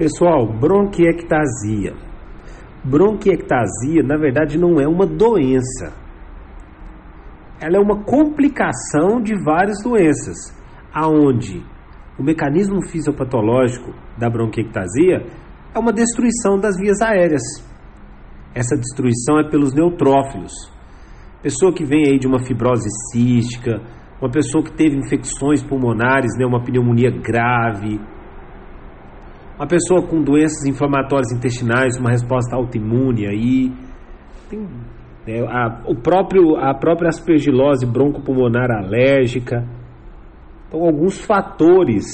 Pessoal, bronquiectasia. Bronquiectasia, na verdade, não é uma doença. Ela é uma complicação de várias doenças, aonde o mecanismo fisiopatológico da bronquiectasia é uma destruição das vias aéreas. Essa destruição é pelos neutrófilos. Pessoa que vem aí de uma fibrose cística, uma pessoa que teve infecções pulmonares, né, uma pneumonia grave, uma pessoa com doenças inflamatórias intestinais, uma resposta autoimune aí, tem né, a, o próprio, a própria aspergilose broncopulmonar alérgica. Então, alguns fatores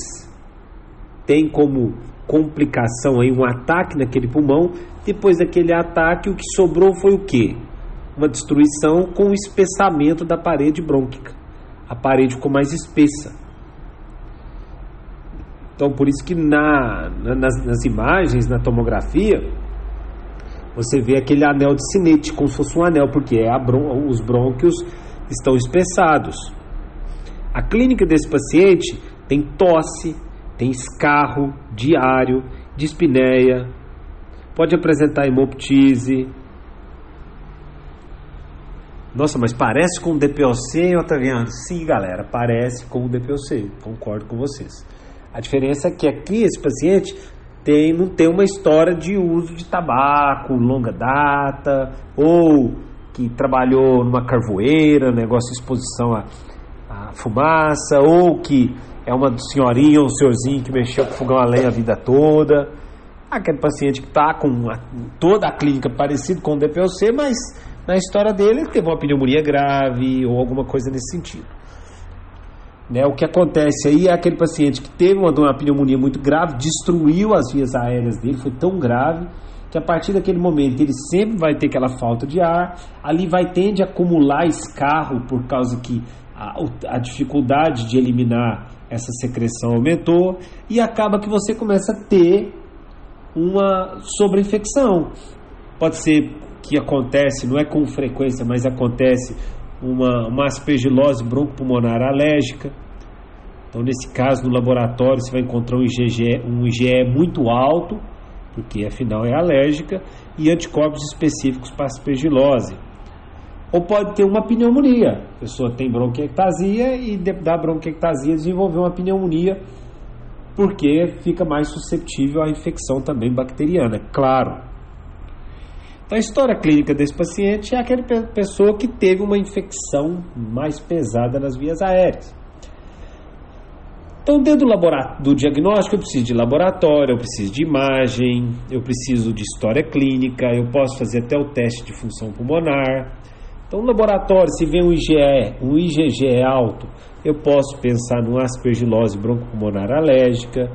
têm como complicação aí um ataque naquele pulmão. Depois daquele ataque, o que sobrou foi o quê? Uma destruição com o espessamento da parede brônquica. A parede ficou mais espessa. Então, por isso que na, na nas, nas, imagens, na tomografia, você vê aquele anel de sinete, como se fosse um anel, porque é bron os brônquios estão espessados. A clínica desse paciente tem tosse, tem escarro diário, dispneia, pode apresentar hemoptise. Nossa, mas parece com o DPOC, Otaviano? Sim, galera, parece com o DPOC, concordo com vocês. A diferença é que aqui esse paciente tem, não tem uma história de uso de tabaco longa data, ou que trabalhou numa carvoeira, negócio de exposição à, à fumaça, ou que é uma senhorinha ou um senhorzinho que mexeu com fogão a lenha a vida toda. Aquele paciente que está com uma, toda a clínica parecida com o DPOC, mas na história dele teve uma pneumonia grave ou alguma coisa nesse sentido. Né, o que acontece aí é aquele paciente que teve uma, uma pneumonia muito grave, destruiu as vias aéreas dele, foi tão grave que a partir daquele momento ele sempre vai ter aquela falta de ar, ali vai tende a acumular escarro por causa que a, a dificuldade de eliminar essa secreção aumentou e acaba que você começa a ter uma sobreinfecção. Pode ser que acontece, não é com frequência, mas acontece uma, uma aspergilose broncopulmonar alérgica. Então, nesse caso, no laboratório, você vai encontrar um um IgE muito alto, porque afinal é alérgica, e anticorpos específicos para aspergilose. Ou pode ter uma pneumonia. A pessoa tem bronquiectasia e da bronquiectasia desenvolveu uma pneumonia porque fica mais suscetível à infecção também bacteriana, claro. Então, a história clínica desse paciente é aquela pessoa que teve uma infecção mais pesada nas vias aéreas. Então, dentro do, do diagnóstico, eu preciso de laboratório, eu preciso de imagem, eu preciso de história clínica, eu posso fazer até o teste de função pulmonar. Então, no laboratório, se vê um IgE, um IgG alto, eu posso pensar numa aspergilose broncopulmonar alérgica.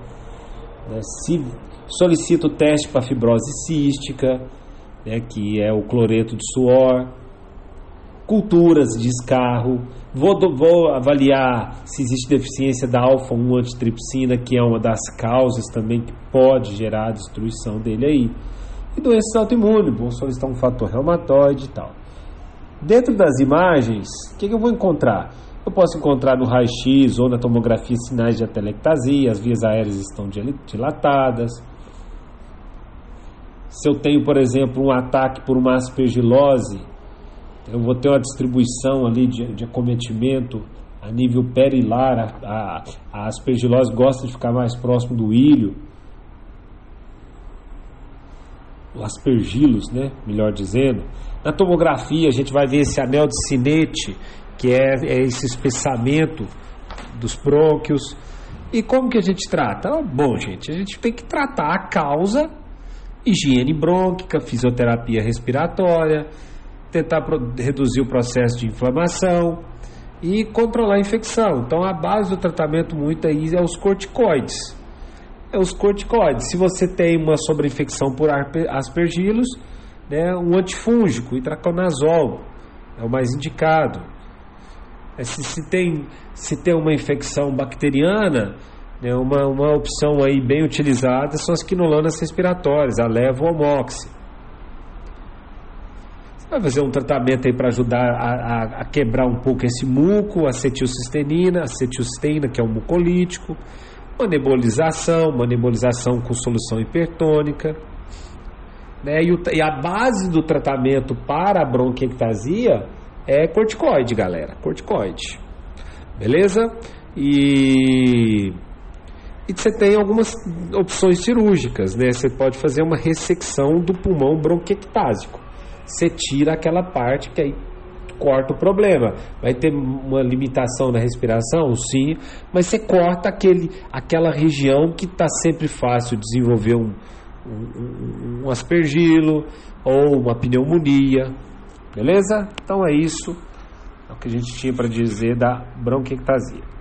Né? Se solicito o teste para fibrose cística, né, que é o cloreto de suor, culturas de escarro, vou, vou avaliar se existe deficiência da alfa-1 antitripsina, que é uma das causas também que pode gerar a destruição dele aí. E doenças autoimunes, vou solicitar um fator reumatoide e tal. Dentro das imagens, o que, que eu vou encontrar? Eu posso encontrar no raio-x ou na tomografia sinais de atelectasia, as vias aéreas estão dilatadas, se eu tenho, por exemplo, um ataque por uma aspergilose, eu vou ter uma distribuição ali de, de acometimento a nível perilar. A, a, a aspergilose gosta de ficar mais próximo do ilho. O aspergilos, né? Melhor dizendo. Na tomografia, a gente vai ver esse anel de sinete, que é, é esse espessamento dos brônquios. E como que a gente trata? Bom, gente, a gente tem que tratar a causa higiene brônquica, fisioterapia respiratória, tentar reduzir o processo de inflamação e controlar a infecção. Então a base do tratamento muito aí é os corticoides. É os corticoides. Se você tem uma sobreinfecção por aspergilos, né, um antifúngico, itraconazol, é o mais indicado. É, se, se, tem, se tem uma infecção bacteriana, né, uma, uma opção aí bem utilizada são as quinolanas respiratórias, a levomoxi. Vai fazer um tratamento aí para ajudar a, a, a, quebrar um pouco esse muco, acetilcistenina, acetilcisteína, que é um mucolítico. uma nebulização, uma nebulização com solução hipertônica. Né? E, o, e a base do tratamento para a bronquiectasia é corticoide, galera. Corticoide. Beleza? E, e você tem algumas opções cirúrgicas, né? Você pode fazer uma ressecção do pulmão bronquiectásico. Você tira aquela parte que aí corta o problema. Vai ter uma limitação na respiração? Sim, mas você corta aquele, aquela região que está sempre fácil desenvolver um, um, um aspergilo ou uma pneumonia. Beleza? Então é isso. É o que a gente tinha para dizer da bronquiectasia.